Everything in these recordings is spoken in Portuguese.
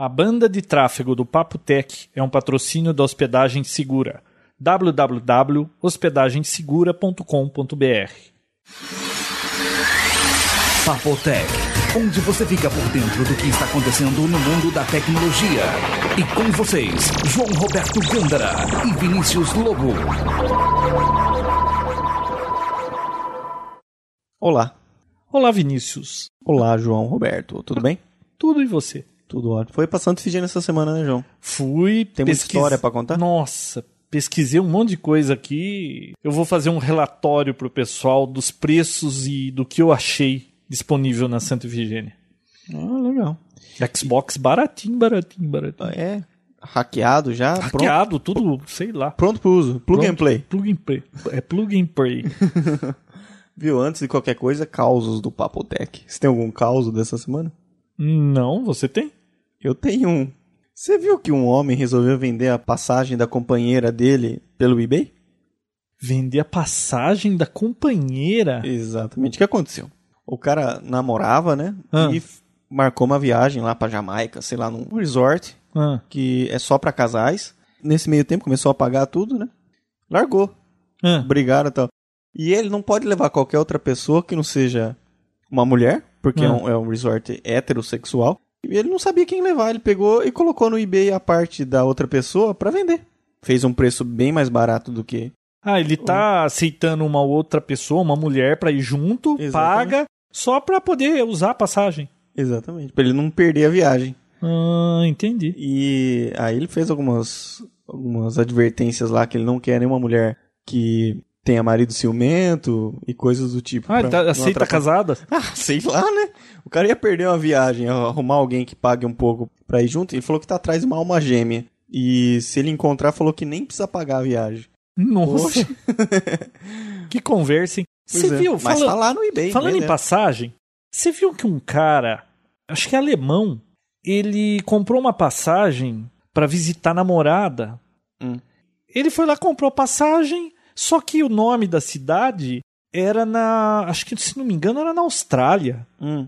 A banda de tráfego do Papo Tech é um patrocínio da Hospedagem Segura. www.hospedagensegura.com.br Papotec, onde você fica por dentro do que está acontecendo no mundo da tecnologia. E com vocês, João Roberto Gândara e Vinícius Lobo. Olá. Olá, Vinícius. Olá, João Roberto. Tudo bem? Tudo e você? Tudo ótimo. Foi pra Efigênia essa semana, né, João? Fui. Tem muita história pra contar? Nossa, pesquisei um monte de coisa aqui. Eu vou fazer um relatório pro pessoal dos preços e do que eu achei disponível na Santa Efigênia. Ah, legal. Xbox baratinho, baratinho, baratinho. É hackeado já? Hackeado, tudo, sei lá. Pronto pro uso. Plug Pronto. and play. Plug and play. É plug and play. Viu? Antes de qualquer coisa, causos do Papotec. Você tem algum causo dessa semana? Não, você tem? Eu tenho um. Você viu que um homem resolveu vender a passagem da companheira dele pelo eBay? Vender a passagem da companheira. Exatamente. O que aconteceu? O cara namorava, né? Ah. E marcou uma viagem lá pra Jamaica, sei lá, num resort Ah, que é só pra casais. Nesse meio tempo começou a pagar tudo, né? Largou. ah. Brigaram e tal. E ele não pode levar qualquer outra pessoa que não seja uma mulher, porque é, Ah. um, é um resort heterossexual. Ele não sabia quem levar. Ele pegou e colocou no eBay a parte da outra pessoa pra vender. Fez um preço bem mais barato do que. Ah, ele tá aceitando uma outra pessoa, uma mulher, pra ir junto, Exatamente. paga, só pra poder usar a passagem. Exatamente. Pra ele não perder a viagem. Ah, entendi. E aí ele fez algumas, algumas advertências lá que ele não quer nenhuma mulher que tenha marido ciumento e coisas do tipo. Ah, pra tá, aceita casada? Ah, sei lá, né? O cara ia perder uma viagem, arrumar alguém que pague um pouco pra ir junto. Ele falou que tá atrás de uma alma gêmea. E se ele encontrar, falou que nem precisa pagar a viagem. Nossa. que conversa, hein? Pois Você é. viu? Mas fala- tá lá no eBay. Falando em vendendo. passagem, você viu que um cara, acho que é alemão, ele comprou uma passagem pra visitar a namorada. Hum. Ele foi lá, comprou a passagem, só que o nome da cidade era na. Acho que, se não me engano, era na Austrália. Hum.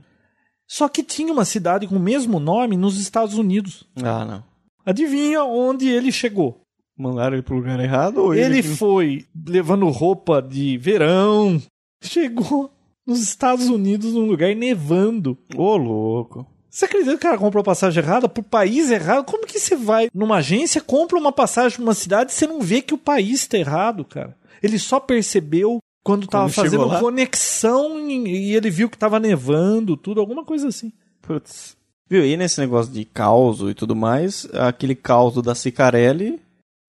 Só que tinha uma cidade com o mesmo nome nos Estados Unidos. Ah, não. Adivinha onde ele chegou? Mandaram ele pro lugar errado ou Ele ele... foi levando roupa de verão, chegou nos Estados Unidos num lugar nevando. Ô, louco. Você acredita que o cara comprou passagem errada pro país errado? Como que você vai numa agência, compra uma passagem pra uma cidade e você não vê que o país tá errado, cara? Ele só percebeu quando tava chegou fazendo lá? conexão e ele viu que tava nevando, tudo, alguma coisa assim. Putz. Viu, e nesse negócio de caos e tudo mais, aquele caos da Cicarelli...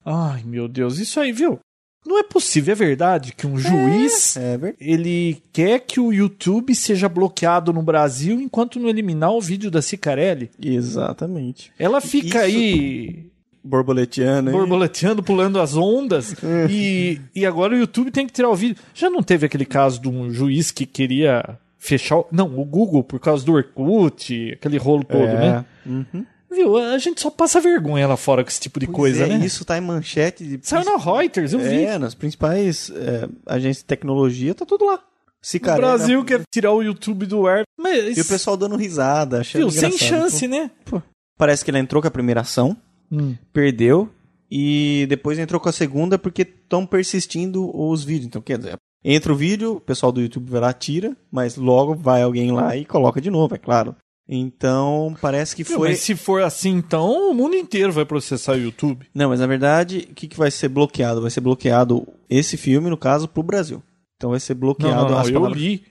Ai, meu Deus, isso aí, viu? Não é possível, é verdade que um juiz É ele quer que o YouTube seja bloqueado no Brasil enquanto não eliminar o vídeo da Cicarelli. Exatamente. Ela fica Isso- aí Borboleteando. hein? borboleteando, pulando as ondas e, e agora o YouTube tem que tirar o vídeo. Já não teve aquele caso de um juiz que queria fechar. o- Não, o Google por causa do Orkut, aquele rolo todo, É. né? Uhum. Viu? A gente só passa vergonha lá fora com esse tipo de Pois coisa, é, né? Isso tá em manchete de. Saiu na Reuters, eu vi. É, nas principais é, agências de tecnologia, tá tudo lá. O Cicarelli. Brasil quer tirar o YouTube do ar. Mas, E o pessoal dando risada, achando viu, sem chance, né? Pô, Parece que ele entrou com a primeira ação, Hum. perdeu, e depois entrou com a segunda porque estão persistindo os vídeos. Então, quer dizer, entra o vídeo, o pessoal do YouTube vai lá, tira, mas logo vai alguém lá e coloca de novo, é claro. Então, parece que foi. Mas se for assim, então o mundo inteiro vai processar o YouTube. Não, mas na verdade, o que, que vai ser bloqueado? Vai ser bloqueado esse filme, no caso, pro Brasil. Então vai ser Não, bloqueado não, não, as eu palavras. li.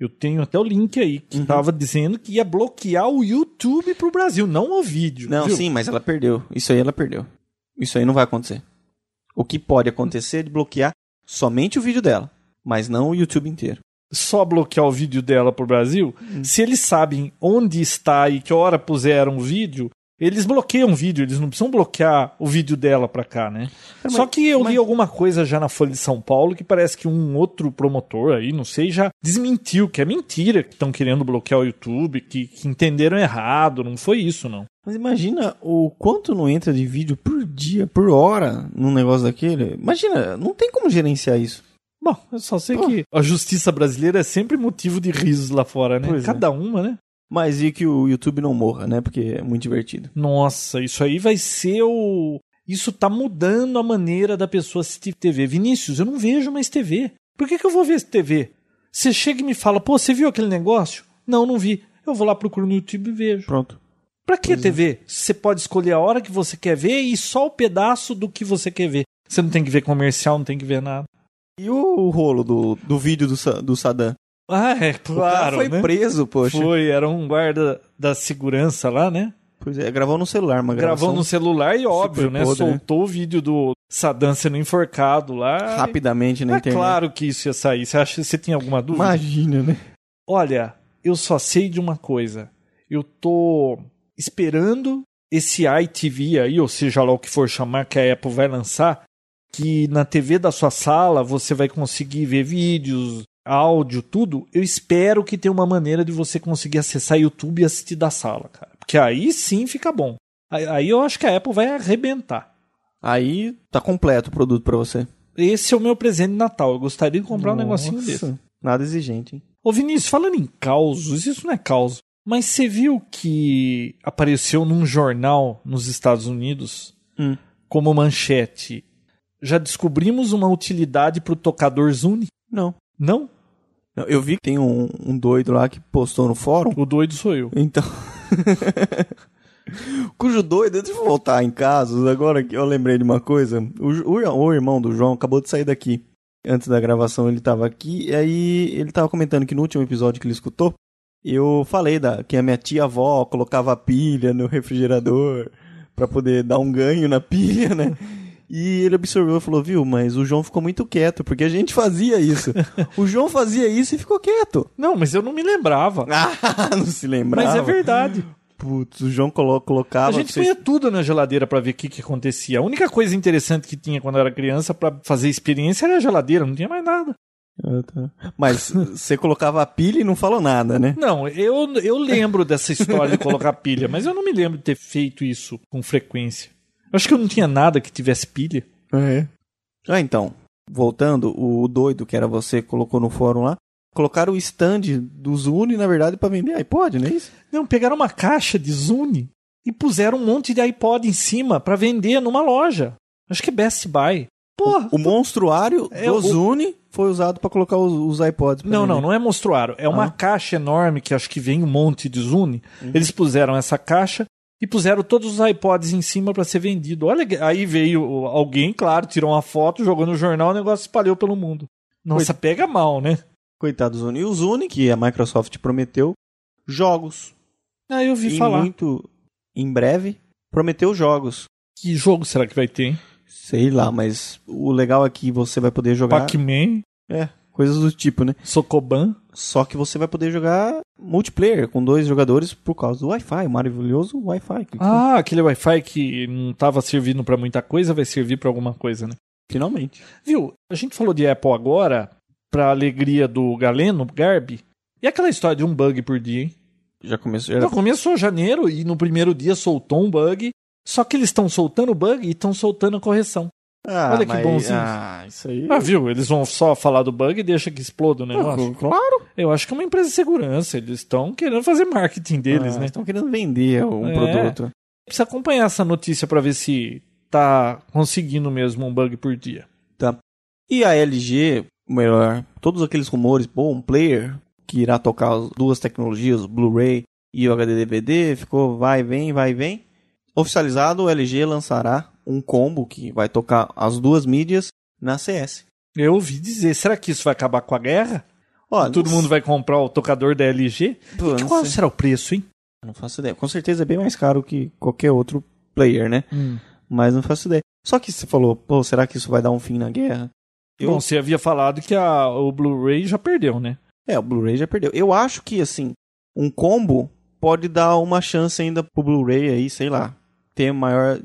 Eu tenho até o link aí que Uhum. tava dizendo que ia bloquear o YouTube pro Brasil, não o vídeo. Não, viu? sim, mas ela perdeu. Isso aí ela perdeu. Isso aí não vai acontecer. O que pode acontecer é de bloquear somente o vídeo dela, mas não o YouTube inteiro. Só bloquear o vídeo dela pro Brasil. Hum. Se eles sabem onde está e que hora puseram o vídeo, eles bloqueiam o vídeo, eles não precisam bloquear o vídeo dela pra cá, né? mas- Só que eu li mas- alguma coisa já na Folha de São Paulo que parece que um outro promotor aí, não sei, já desmentiu que é mentira que estão querendo bloquear o YouTube, que, que entenderam errado, não foi isso não. Mas imagina o quanto não entra de vídeo por dia, por hora, num negócio daquele. Imagina, não tem como gerenciar isso. Bom, eu só sei Pô. que a justiça brasileira é sempre motivo de risos lá fora, né? Pois é. Cada uma, né? Mas e que o YouTube não morra, né? Porque é muito divertido. Nossa, isso aí vai ser o. Isso tá mudando a maneira da pessoa assistir TV. Vinícius, eu não vejo mais TV. Por que, que eu vou ver TV? Você chega e me fala, pô, você viu aquele negócio? Não, não vi. Eu vou lá, procuro no YouTube e vejo. Pronto. Pra que TV? Você pode escolher a hora que você quer ver e só o pedaço do que você quer ver. Você não tem que ver comercial, não tem que ver nada. E o rolo do, do vídeo do, do Saddam? Ah, é, o cara claro. foi né? preso, poxa. Foi, era um guarda da segurança lá, né? Pois é, gravou no celular, uma Gravou no celular e óbvio, né? podre, né? Soltou o vídeo do Saddam sendo enforcado lá. rapidamente na É internet. claro que isso ia sair. Você acha você tinha alguma dúvida? Imagina, né? Olha, eu só sei de uma coisa. Eu tô esperando esse iTV aí, ou seja lá o que for chamar que a Apple vai lançar, que na TV da sua sala você vai conseguir ver vídeos, áudio, tudo. Eu espero que tenha uma maneira de você conseguir acessar YouTube e assistir da sala, cara. Porque aí sim fica bom. Aí- eu acho que a Apple vai arrebentar. Aí tá completo o produto pra você. Esse é o meu presente de Natal. Eu gostaria de comprar um Nossa, negocinho desse. Nada exigente, hein? Ô Vinícius, falando em causos, isso não é caos. Mas você viu que apareceu num jornal nos Estados Unidos Hum. como manchete? Já descobrimos uma utilidade pro tocador Zune? Não. Não? Eu vi que tem um, um doido lá que postou no fórum. O doido sou eu. Então. Cujo doido, deixa eu voltar em casos. Agora que eu lembrei de uma coisa. O, o, o irmão do João acabou de sair daqui. Antes da gravação ele tava aqui. E aí ele tava comentando que no último episódio que ele escutou, eu falei da, que a minha tia-avó colocava pilha no refrigerador pra poder dar um ganho na pilha, né? E ele absorveu e falou, viu, mas o João ficou muito quieto, porque a gente fazia isso. o João fazia isso e ficou quieto. Não, mas eu não me lembrava. Ah, não se lembrava. Mas é verdade. Putz, o João colo colocava. A gente vocês- punha tudo na geladeira pra ver o que, que acontecia. A única coisa interessante que tinha quando eu era criança pra fazer experiência era a geladeira, não tinha mais nada. Ah, tá. Mas você colocava a pilha e não falou nada, né? Não, eu, eu lembro dessa história de colocar pilha, mas eu não me lembro de ter feito isso com frequência. Eu acho que eu não tinha nada que tivesse pilha. É. Ah, então. Voltando, o doido que era você colocou no fórum lá. Colocaram o stand do Zune, na verdade, pra vender iPod, não é isso? Não, pegaram uma caixa de Zune e puseram um monte de iPod em cima pra vender numa loja. Acho que é Best Buy. Porra. O monstruário É, do o- Zune foi usado pra colocar os, os iPods. Não, não, vender. não é monstruário. É uma Ah. caixa enorme que acho que vem um monte de Zune. Eles puseram essa caixa e puseram todos os iPods em cima pra ser vendido. Olha, aí veio alguém, claro, tirou uma foto, jogou no jornal, o negócio espalhou pelo mundo. Nossa, pega mal, né? Coitado do Zune. E o Zune, que a Microsoft prometeu, jogos. Ah, eu vi e falar. muito em breve, prometeu jogos. Que jogo será que vai ter, hein? Sei lá, mas o legal é que você vai poder jogar. Pac-Man, É, coisas do tipo, né? Sokoban. Só que você vai poder jogar multiplayer com dois jogadores por causa do Wi-Fi, o maravilhoso Wi-Fi. Ah, aquele Wi-Fi que não tava servindo pra muita coisa, vai servir pra alguma coisa, né? Finalmente. Viu? A gente falou de Apple agora, pra alegria do Galeno, Garbi. E aquela história de um bug por dia, hein? Já começou. Já... Então, começou janeiro e no primeiro dia soltou um bug. Só que eles estão soltando o bug e estão soltando a correção. Ah, Olha que mas- bonzinho. Ah, isso aí. Ah, viu? Eles vão só falar do bug e deixa que exploda o negócio. Ah, claro. Eu acho que é uma empresa de segurança. Eles estão querendo fazer marketing deles, Ah, né? Estão querendo vender um É. produto. Precisa acompanhar essa notícia pra ver se tá conseguindo mesmo um bug por dia. Tá. E a LG, melhor, todos aqueles rumores, pô, um player que irá tocar as duas tecnologias, o Blu-ray e o HD DVD, ficou vai, vem, vai, vem. Oficializado, o LG lançará um combo que vai tocar as duas mídias na CS. Eu ouvi dizer, será que isso vai acabar com a guerra? Ó, Todo mundo vai comprar o tocador da LG? Pô, qual sei. será o preço, hein? Não faço ideia. Com certeza é bem mais caro que qualquer outro player, né? Mas não faço ideia. Só que você falou, pô, será que isso vai dar um fim na guerra? Eu, Bom, você havia falado que a, o Blu-ray já perdeu, né? É, o Blu-ray já perdeu. Eu acho que, assim, um combo pode dar uma chance ainda pro Blu-ray aí, sei lá, ter maior,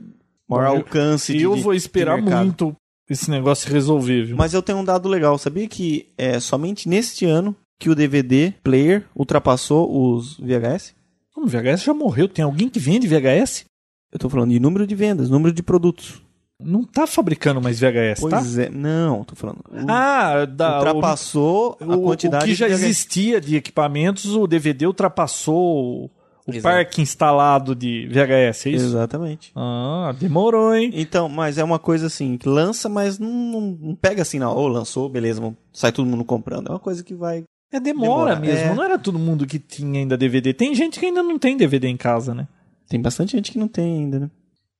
maior Bom, eu- alcance de eu vou esperar muito esse negócio resolver, viu? Mas eu tenho um dado legal. Sabia que é somente neste ano que o DVD player ultrapassou os VHS? O VHS já morreu. Tem alguém que vende VHS? Eu tô falando de número de vendas, número de produtos. Não tá fabricando mais VHS, tá? Pois é, não, tô falando. O- Ah, da, ultrapassou o, a quantidade o que já de existia de equipamentos, o DVD ultrapassou o, Exato. parque instalado de VHS, é isso? Exatamente. Ah, demorou, hein? Então, mas é uma coisa assim, que lança, mas não, não- pega assim, não. Ou lançou, beleza, vamos- sai todo mundo comprando. É uma coisa que vai. É demora, Demora, mesmo. é. Não era todo mundo que tinha ainda DVD. Tem gente que ainda não tem DVD em casa, né? Tem bastante gente que não tem ainda, né?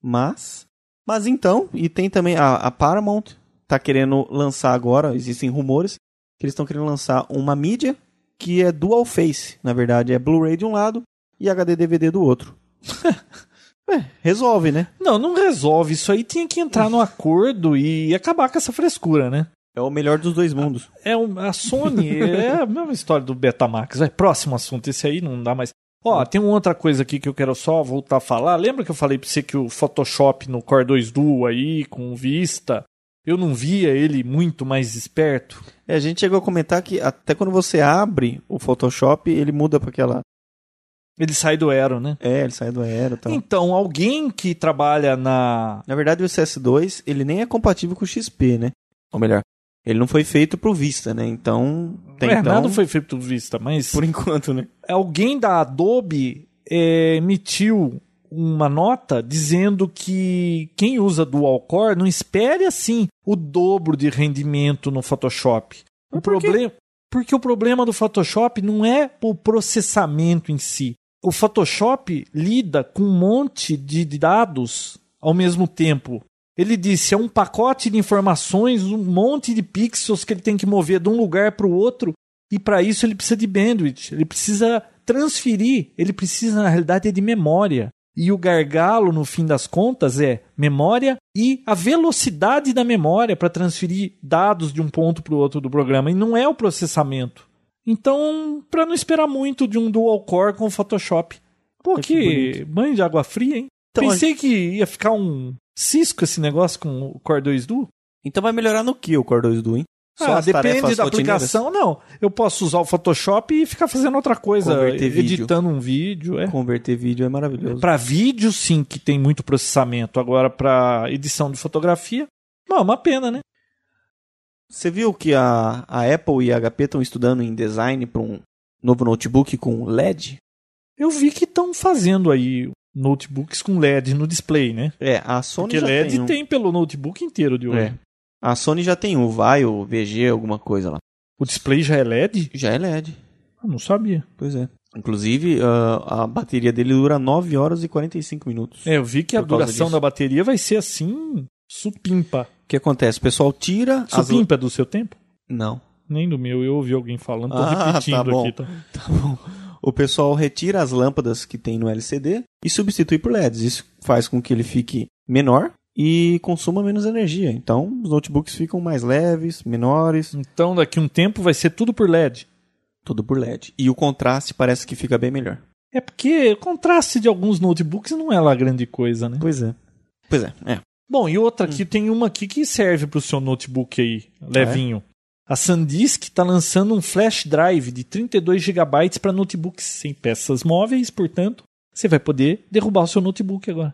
Mas. Mas então, e tem também a, a Paramount tá querendo lançar agora, existem rumores que eles estão querendo lançar uma mídia que é dual face. Na verdade, é Blu-ray de um lado e HD DVD do outro. é, resolve, né? Não, não resolve. Isso aí tinha que entrar no acordo e acabar com essa frescura, né? É o melhor dos dois mundos. É um- a Sony, é a mesma história do Betamax. Vai, próximo assunto, esse aí não dá mais. Ó, tem uma outra coisa aqui que eu quero só voltar a falar. Lembra que eu falei pra você que o Photoshop no Core 2 Duo aí, com Vista, eu não via ele muito mais esperto? É, a gente chegou a comentar que até quando você abre o Photoshop, ele muda para aquela. Ele sai do Aero, né? É, ele sai do Aero tal. Então, alguém que trabalha na. Na verdade, o CS2 ele nem é compatível com o XP, né? Ou melhor, ele não foi feito pro Vista, né? Então, tem é, então, nada foi feito do Vista, mas. por enquanto, né? alguém da Adobe é, emitiu uma nota dizendo que quem usa dual core não espere assim o dobro de rendimento no Photoshop. O por problema, porque o problema do Photoshop não é o processamento em si. O Photoshop lida com um monte de dados ao mesmo tempo. Ele disse é um pacote de informações, um monte de pixels que ele tem que mover de um lugar para o outro e para isso ele precisa de bandwidth, ele precisa transferir, ele precisa na realidade de memória. E o gargalo, no fim das contas, é memória e a velocidade da memória para transferir dados de um ponto para o outro do programa, e não é o processamento. Então, para não esperar muito de um dual core com o Photoshop. Pô, É que que banho de água fria, hein? Então, Pensei que ia ficar um cisco esse negócio com o Core 2 Duo. Então vai melhorar no que o Core 2 Duo, hein? Ah, as depende da aplicação, não. Eu posso usar o Photoshop e ficar fazendo outra coisa, Converter vídeo. editando um vídeo. É. Converter vídeo é maravilhoso. Para vídeo, sim, que tem muito processamento. Agora, para edição de fotografia, não, é uma pena, né? Você viu que a, a Apple e a HP estão estudando em design para um novo notebook com LED? Eu vi que estão fazendo aí notebooks com LED no display, né? É, a Sony Porque já LED tem, um. tem pelo notebook inteiro de hoje. É. A Sony já tem o Vai, o VG, alguma coisa lá. O display já é LED? Já é LED. Eu não sabia. Pois é. Inclusive, ah, a bateria dele dura 9 horas e 45 minutos. É, eu vi que a duração da bateria vai ser assim, supimpa. O que acontece? O pessoal tira as... Supimpa é do seu tempo? Não. Nem do meu, eu ouvi alguém falando, tô Ah, repetindo tá bom. aqui. Tá? Tá bom. O pessoal retira as lâmpadas que tem no LCD e substitui por LEDs. Isso faz com que ele fique menor e consuma menos energia. Então, os notebooks ficam mais leves, menores, Então, daqui um tempo vai ser tudo por LED. tudo por LED. E o contraste parece que fica bem melhor. É porque o contraste de alguns notebooks não é lá grande coisa, né? Pois é. Pois é, é. Bom, e outra Hum. aqui, tem uma aqui que serve pro seu notebook aí, levinho. A SanDisk está lançando um flash drive de 32 GB para notebooks sem peças móveis, portanto, você vai poder derrubar o seu notebook agora.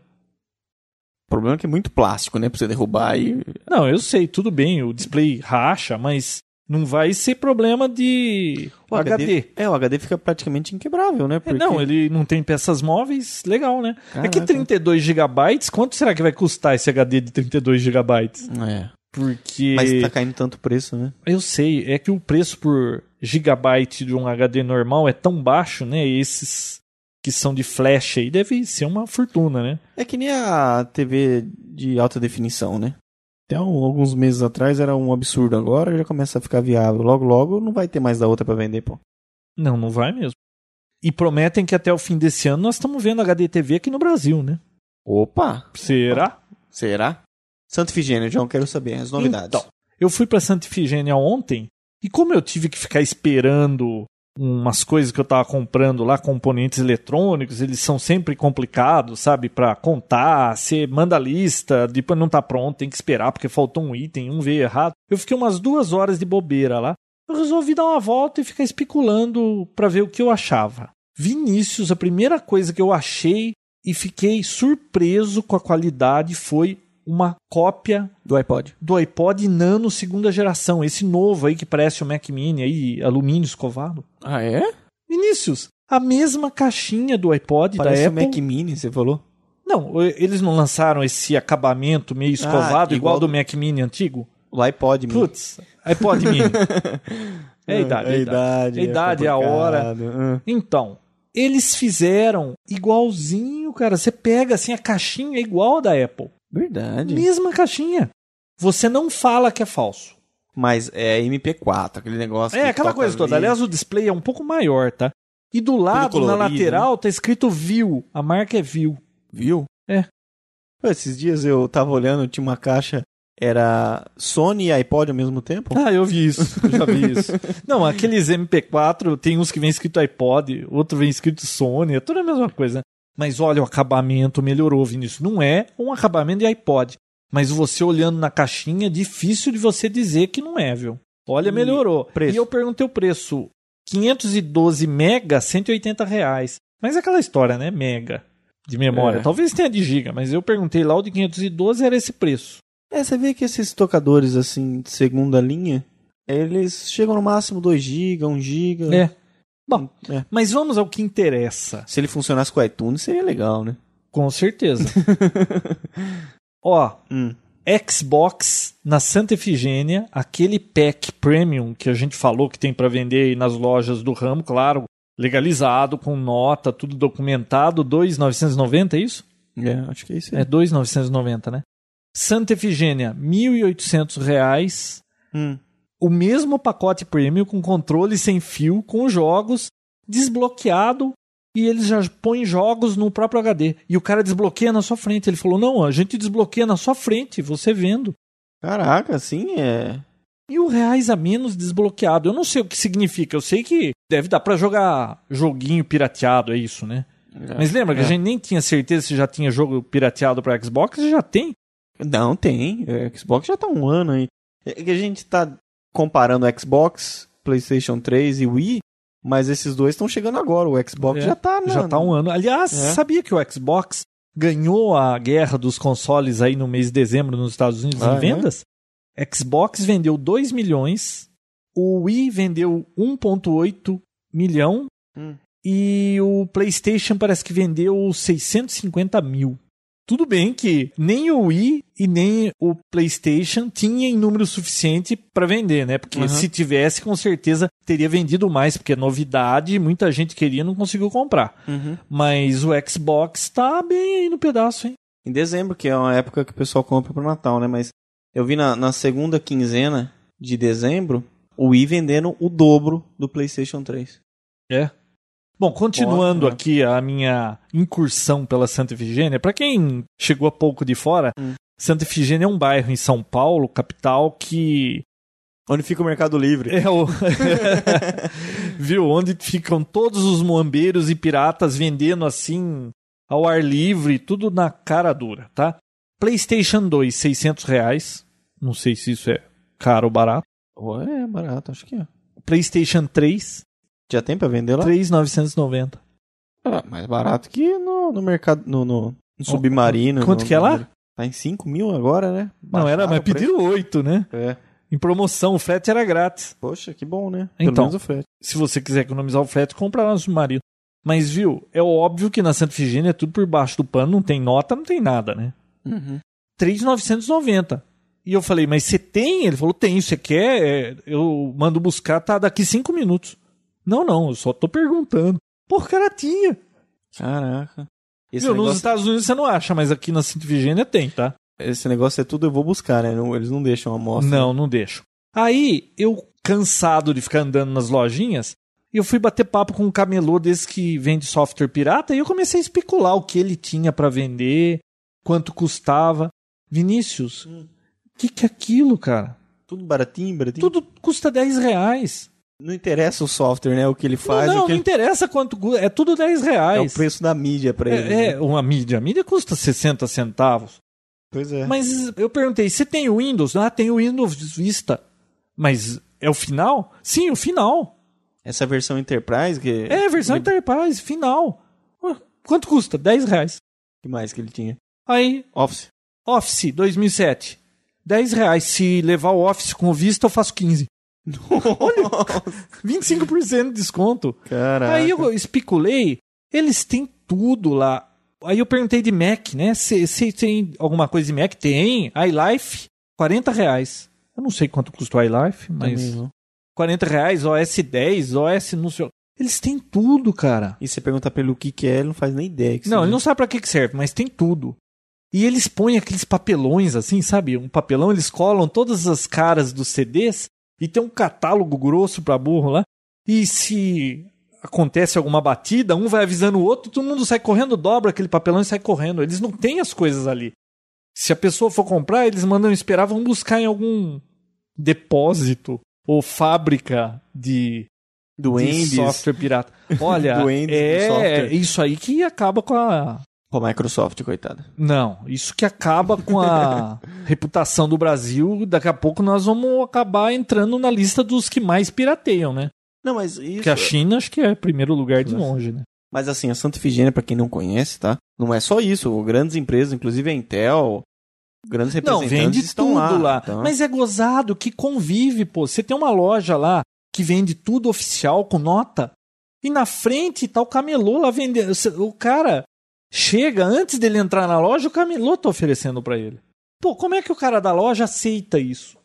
O problema é que é muito plástico, né? Pra você derrubar e. Não, eu sei, tudo bem, o display racha, mas não vai ser problema de O HD. É, o HD fica praticamente inquebrável, né? É, Porque... não, ele não tem peças móveis, legal, né? É que Caraca. 32 GB, quanto será que vai custar esse HD de 32 GB? É. Porque Mas tá caindo tanto preço, né? eu sei, é que o preço por gigabyte de um HD normal é tão baixo, né? Esses que são de flash aí deve ser uma fortuna, né? É que nem a TV de alta definição, né? Até um- alguns meses atrás era um absurdo, agora já começa a ficar viável. Logo, logo não vai ter mais da outra pra vender, pô. Não, não vai mesmo. E prometem que até o fim desse ano nós estamos vendo HD TV aqui no Brasil, né? Opa! Será? Será? Santo Ifigênio, João, quero saber as novidades. Então, eu fui para Santa Ifigênia ontem e como eu tive que ficar esperando umas coisas que eu tava comprando lá, componentes eletrônicos, eles são sempre complicados, sabe, para contar, você manda a lista, depois não tá pronto, tem que esperar porque faltou um item, um veio errado. Eu fiquei umas duas horas de bobeira lá. Eu resolvi dar uma volta e ficar especulando para ver o que eu achava. Vinícius, a primeira coisa que eu achei e fiquei surpreso com a qualidade foi uma cópia Do iPod. do iPod Nano segunda geração, esse novo aí que parece o Mac Mini aí, alumínio escovado. Ah, é? Vinícius, a mesma caixinha do iPod Parece da o Apple. Mac Mini, você falou? Não, eles não lançaram esse acabamento meio escovado Ah, igual igual do Mac Mini antigo? O iPod Mini. Putz, iPod Mini. É a idade. É a idade. A idade, é a hora. Ah. Então, eles fizeram igualzinho, cara. Você pega assim, a caixinha é igual a da Apple. Verdade. Mesma caixinha. Você não fala que é falso. Mas é MP4, aquele negócio. É que aquela coisa toda. ali. Aliás, o display é um pouco maior, tá? E do lado, na colorido, lateral, tá escrito View. A marca é View. Viu? É. Pô, Esses dias eu tava olhando, tinha uma caixa, era Sony e iPod ao mesmo tempo. Ah, eu vi isso. Eu já vi isso. Não, aqueles MP4, tem uns que vem escrito iPod, outro vem escrito Sony, é tudo a mesma coisa. né? Mas olha, o acabamento melhorou, Vinícius. Não é um acabamento de iPod. Mas você olhando na caixinha, é difícil de você dizer que não é, viu? Olha, E melhorou. preço? E eu perguntei o preço. 512 mega, 180 reais. Mas é aquela história, né? Mega de memória. É. Talvez tenha de giga, mas eu perguntei lá, o de 512 era esse preço. É, você vê que esses tocadores, assim, de segunda linha, eles chegam no máximo 2 GB, 1 GB. É. Bom, É. mas vamos ao que interessa. Se ele funcionasse com o iTunes, seria legal, né? Com certeza. Ó, Hum. Xbox na Santa Efigênia, aquele pack premium que a gente falou que tem para vender aí nas lojas do ramo, claro, legalizado, com nota, tudo documentado, 2.990, é isso? É, acho que é isso aí. É 2.990, né? Santa Efigênia, 1.800 reais. Hum. O mesmo pacote premium com controle sem fio, com jogos desbloqueado e eles já põem jogos no próprio HD. E o cara desbloqueia na sua frente. Ele falou: Não, a gente desbloqueia na sua frente, você vendo. Caraca, assim é. Mil reais a menos desbloqueado. Eu não sei o que significa. Eu sei que deve dar pra jogar joguinho pirateado, é isso, né? Mas lembra que É. a gente nem tinha certeza se já tinha jogo pirateado pra Xbox? Já tem. Não, tem. É, Xbox já tá um ano aí. É que a gente tá comparando Xbox, PlayStation 3 e Wii, mas esses dois estão chegando agora. O Xbox É, já tá, Já tá um ano. Aliás, É. sabia que o Xbox ganhou a guerra dos consoles aí no mês de dezembro nos Estados Unidos Ah, em é? vendas? Xbox vendeu 2 milhões, o Wii vendeu 1.8 milhão Hum. e o PlayStation parece que vendeu 650 mil. Tudo bem que nem o Wii e nem o PlayStation tinham em número suficiente para vender, né? Porque Uhum. se tivesse, com certeza teria vendido mais, porque é novidade, muita gente queria e não conseguiu comprar. Uhum. Mas o Xbox tá bem aí no pedaço, hein? Em dezembro, que é uma época que o pessoal compra pro Natal, né? Mas eu vi na, na segunda quinzena de dezembro o Wii vendendo o dobro do PlayStation 3. É. Bom, continuando Ótimo. aqui a minha incursão pela Santa Efigênia, para quem chegou há pouco de fora, Hum. Santa Efigênia é um bairro em São Paulo, capital, que Onde fica o Mercado Livre? é o viu onde ficam todos os moambeiros e piratas vendendo assim ao ar livre, tudo na cara dura, tá? PlayStation 2, 600 reais. Não sei se isso é caro ou barato. É barato, acho que é. PlayStation 3, Já tem pra vender lá? 3,990. Ah, mais barato que no, no mercado, no, no, no submarino. Quanto no- que é lá? Tá em 5 mil agora, né? Não, era, Baixaram mas pediram 8, né? É. Em promoção, o frete era grátis. Poxa, que bom, né? Então. menos o frete. Se você quiser economizar o frete, compra lá no submarino. Mas, viu, é óbvio que na Santa Efigênia é tudo por baixo do pano, não tem nota, não tem nada, né? Uhum. 3,990. E eu falei, mas você tem? Ele falou, tem. Você quer? É, Eu mando buscar, tá daqui 5 minutos. Não, não, eu só tô perguntando. Porra, cara, tinha. Caraca. Esse Nos negócio, Estados Unidos você não acha, mas aqui na Santa Efigênia tem, tá? esse negócio é tudo eu vou buscar, né? Não- eles não deixam a amostra. Não, não deixo. Aí, eu, cansado de ficar andando nas lojinhas, eu fui bater papo com um camelô desse que vende software pirata e eu comecei a especular o que ele tinha pra vender, quanto custava. Vinícius, o Hum. que, que é aquilo, cara? Tudo baratinho, baratinho. Tudo custa 10 reais. Não interessa o software, né? O que ele faz, não, não, não ele... interessa quanto custa, é tudo 10 é reais. o preço da mídia pra ele. É, é, uma mídia. A mídia custa 60 centavos. Pois é. Mas eu perguntei, você tem o Windows? Ah, tem o Windows Vista. Mas é o final? Sim, o final. Essa versão Enterprise que É, versão Enterprise, final. Quanto custa? 10 reais. que mais que ele tinha? Aí, Office. Office 2007. 10 reais. Se levar o Office com o Vista, eu faço 15. Olha, 25% de desconto. Caraca. Aí eu especulei, eles têm tudo lá. Aí eu perguntei de Mac, né? Se, tem alguma coisa de Mac? Tem. iLife, 40 reais. Eu não sei quanto custa o iLife, mas... Também não. 40 reais, OS 10, OS não sei... Eles têm tudo, cara. E você perguntar pra ele o que, que é, ele não faz nem ideia. Não, seja. ele não sabe pra que que serve, mas tem tudo. E eles põem aqueles papelões assim, sabe? Um papelão, eles colam todas as caras dos CDs e tem um catálogo grosso pra burro lá. E se acontece alguma batida, um vai avisando o outro, todo mundo sai correndo, dobra aquele papelão e sai correndo. Eles não têm as coisas ali. Se a pessoa for comprar, eles mandam esperar, vão buscar em algum depósito ou fábrica de de software pirata. Olha, Duendes do é software. isso aí que acaba com a. com a Microsoft, coitada. Não, isso que acaba com a reputação do Brasil. Daqui a pouco nós vamos acabar entrando na lista dos que mais pirateiam, né? Não, mas isso... Porque a China acho que é primeiro lugar de longe, né? Mas assim, a Santa Efigênia, pra quem não conhece, tá? Não é só isso. Grandes empresas, inclusive a Intel, grandes Não, representantes vende estão tudo lá. lá. então. Mas é gozado que convive, pô. Você tem uma loja lá que vende tudo oficial com nota. E na frente tá o camelô lá vendendo. O cara chega, antes dele entrar na loja, o camelô tá oferecendo pra ele. Pô, como é que o cara da loja aceita isso?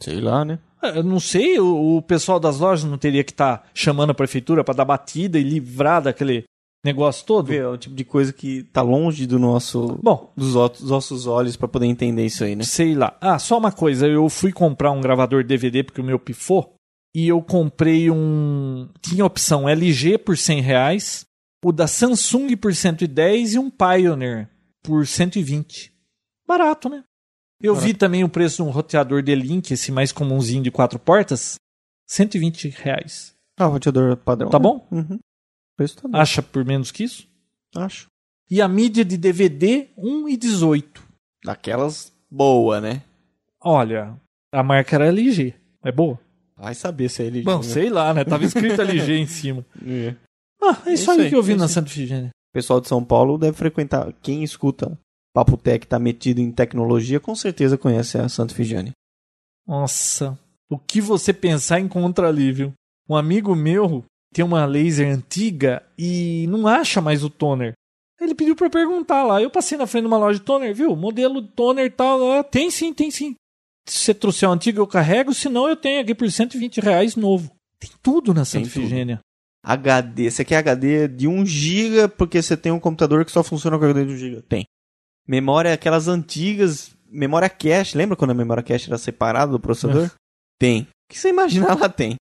Sei lá, né? É, Eu não sei, o, o pessoal das lojas não teria que estar chamando a prefeitura pra dar batida e livrar daquele negócio todo? Vê, é o tipo de coisa que tá longe do nosso... Bom, Dos, ó- dos nossos olhos pra poder entender isso aí, né? sei lá. Ah, só uma coisa, eu fui comprar um gravador DVD porque o meu pifou e eu comprei um. Tinha opção LG por 100 reais, o da Samsung por 110 e um Pioneer por 120. Barato, né? Eu vi também o preço de um roteador de link, esse mais comumzinho de quatro portas, 120 reais. Ah, o roteador padrão. Tá né? bom? Uhum. O preço tá bom. Acha por menos que isso? Acho. E a mídia de DVD, 1,18. Daquelas boa, né? Olha, a marca era LG. É boa? Vai saber se é ele... Bom, sei lá, né? Tava escrito LG em cima. É. Ah, é isso, Isso aí aí, que eu vi é na. Santa Efigênia. O pessoal de São Paulo deve frequentar. Quem escuta Papo Tech tá metido em tecnologia, com certeza conhece a Santa Efigênia. Nossa, o que você pensar encontra ali, viu? Um amigo meu tem uma laser antiga e não acha mais o toner. Ele pediu pra eu perguntar lá. Eu passei na frente de uma loja de toner, viu? Modelo toner e tal. Ah, tem sim, tem sim. Se você trouxer o antigo, eu carrego. Se não, eu tenho aqui por 120 reais novo. Tem tudo na Santa. Efigênia. HD. Você quer HD de 1 GB porque você tem um computador que só funciona com HD de 1 GB? Tem. Memória, aquelas antigas. Memória cache. Lembra quando a memória cache era separada do processador? tem. O que você imaginar lá tem.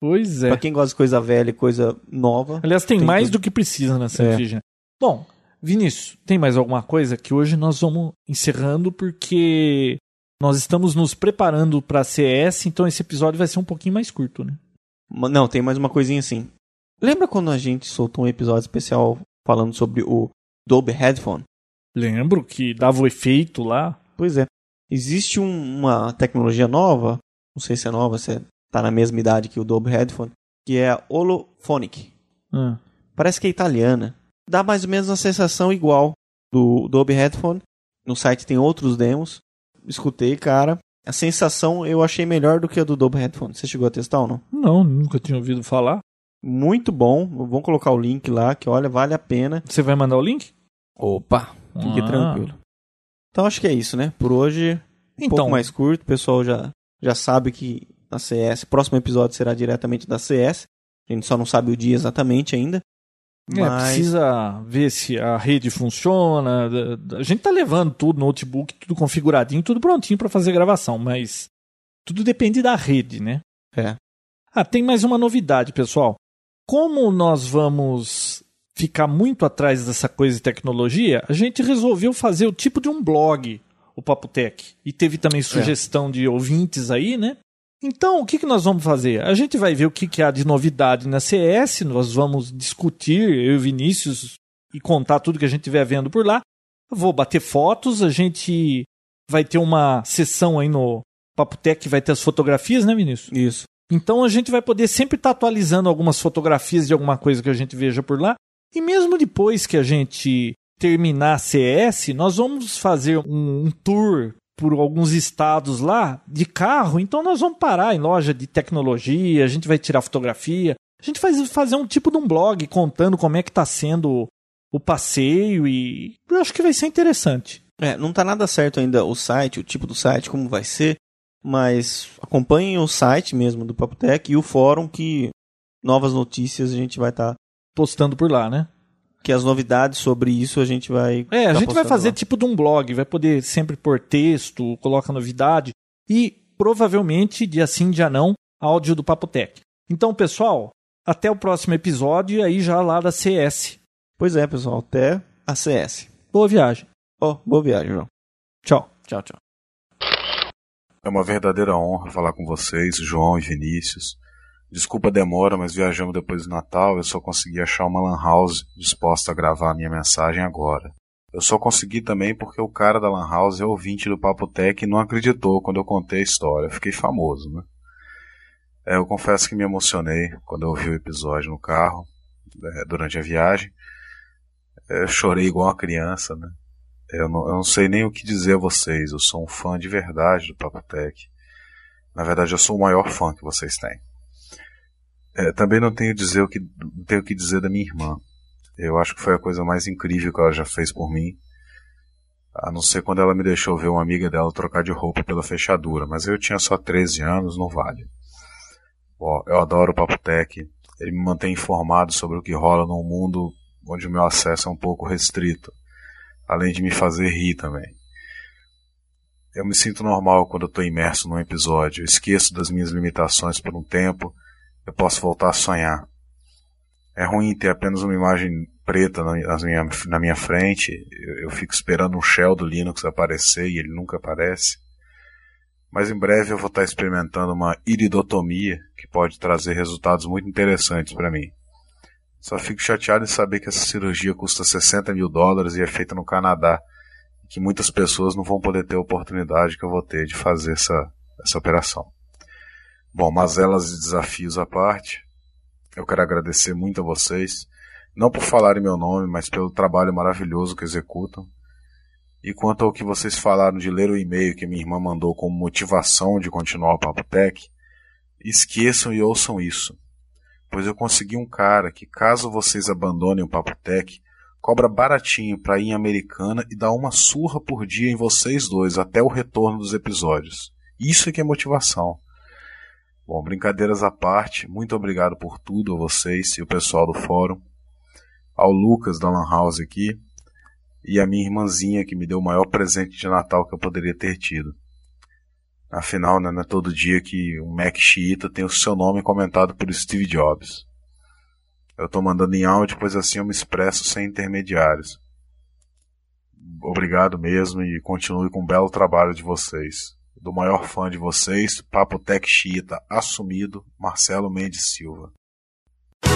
Pois é. Pra quem gosta de coisa velha e coisa nova. Aliás, tem, Tem mais tudo. do que precisa Santa É. Bom, Vinícius, tem mais alguma coisa que hoje nós vamos encerrando porque nós estamos nos preparando para a CS, então esse episódio vai ser um pouquinho mais curto, né? Não, tem mais uma coisinha assim. Lembra quando a gente soltou um episódio especial falando sobre o Dolby Headphone? Lembro que dava o efeito lá. Pois é. Existe um- uma tecnologia nova, não sei se é nova, se é, tá na mesma idade que o Dolby Headphone, que é a Holophonic. Ah, Parece que é italiana. Dá mais ou menos uma sensação igual do Dolby Headphone. No site tem outros demos. Escutei, cara. A sensação eu achei melhor do que a do Dolby Headphone. Você chegou a testar ou não? não, nunca tinha ouvido falar. Muito bom. Vamos colocar o link lá, que olha, vale a pena. Você vai mandar o link? Opa, fique Ah. tranquilo. Então acho que é isso, né? Por hoje, um Então, pouco mais curto. O pessoal já, já sabe que a CS, próximo episódio será diretamente da CS. A gente só não sabe o dia exatamente ainda. é, Mas precisa ver se a rede funciona. A gente tá levando tudo, notebook, tudo configuradinho, tudo prontinho para fazer gravação, mas tudo depende da rede, né? É. Ah, tem mais uma novidade, pessoal. Como nós vamos ficar muito atrás dessa coisa de tecnologia, a gente resolveu fazer o tipo de um blog, o Papo Tech. E teve também sugestão de ouvintes aí, né? Então, o que, que nós vamos fazer? A gente vai ver o que, que há de novidade na CS, nós vamos discutir, eu e o Vinícius, e contar tudo que a gente estiver vendo por lá. Eu vou bater fotos, a gente vai ter uma sessão aí no Papo Tech que vai ter as fotografias, né, Vinícius? Isso. Então a gente vai poder sempre estar atualizando algumas fotografias de alguma coisa que a gente veja por lá. E mesmo depois que a gente terminar a CS, nós vamos fazer um, um tour por alguns estados lá de carro, então nós vamos parar em loja de tecnologia, a gente vai tirar fotografia, a gente vai fazer um tipo de um blog contando como é que está sendo o passeio e eu acho que vai ser interessante. É, não tá nada certo ainda o site, o tipo do site, como vai ser, mas acompanhem o site mesmo do Papotec e o fórum que novas notícias a gente vai estar tá... postando por lá, né? que as novidades sobre isso a gente vai. É, a tá gente vai fazer lá. tipo de um blog, vai poder sempre pôr texto, coloca novidade e provavelmente dia sim, dia não, áudio do Papotec. Então, pessoal, até o próximo episódio e aí já lá da CS. Pois é, pessoal, até a CS. Boa viagem. Oh, boa viagem, João. Tchau. Tchau, tchau. É uma verdadeira honra falar com vocês, João e Vinícius. Desculpa a demora, mas viajamos depois do Natal, eu só consegui achar uma lan house disposta a gravar a minha mensagem agora. Eu só consegui também porque o cara da lan house é ouvinte do Papo Tech e não acreditou quando eu contei a história. fiquei famoso, né? É, eu confesso que me emocionei quando eu ouvi o episódio no carro, é, durante a viagem. É, chorei igual uma criança, né? Eu não, eu não sei nem o que dizer a vocês, eu sou um fã de verdade do Papo Tech. Na verdade, eu sou o maior fã que vocês têm. É, também não tenho dizer o que não tenho o que dizer da minha irmã. Eu acho que foi a coisa mais incrível que ela já fez por mim. A não ser quando ela me deixou ver uma amiga dela trocar de roupa pela fechadura, mas eu tinha só 13 anos, não vale. Bom, eu adoro o Papo Tech. Ele me mantém informado sobre o que rola num mundo onde o meu acesso é um pouco restrito, além de me fazer rir também. Eu me sinto normal quando estou imerso num episódio, eu esqueço das minhas limitações por um tempo eu posso voltar a sonhar. É ruim ter apenas uma imagem preta na minha, na minha frente. Eu, eu fico esperando um shell do Linux aparecer e ele nunca aparece. Mas em breve eu vou estar experimentando uma iridotomia que pode trazer resultados muito interessantes para mim. Só fico chateado em saber que essa cirurgia custa 60 mil dólares e é feita no Canadá. E que muitas pessoas não vão poder ter a oportunidade que eu vou ter de fazer essa, essa operação. Bom, mazelas e desafios à parte, eu quero agradecer muito a vocês, não por falarem meu nome, mas pelo trabalho maravilhoso que executam. E quanto ao que vocês falaram de ler o e-mail que minha irmã mandou como motivação de continuar o Papo Tech, esqueçam e ouçam isso. Pois eu consegui um cara que, caso vocês abandonem o Papo Tech, cobra baratinho para ir em Americana e dá uma surra por dia em vocês dois até o retorno dos episódios. Isso é que é motivação. Bom, brincadeiras à parte, muito obrigado por tudo a vocês e o pessoal do fórum, ao Lucas da Lan House aqui e a minha irmãzinha que me deu o maior presente de Natal que eu poderia ter tido. Afinal, né, não é todo dia que um Mac xiita tem o seu nome comentado por Steve Jobs. Eu estou mandando em áudio, pois assim eu me expresso sem intermediários. Obrigado mesmo e continue com o belo trabalho de vocês do maior fã de vocês, Papo Tech Chita, assumido, Marcelo Mendes Silva.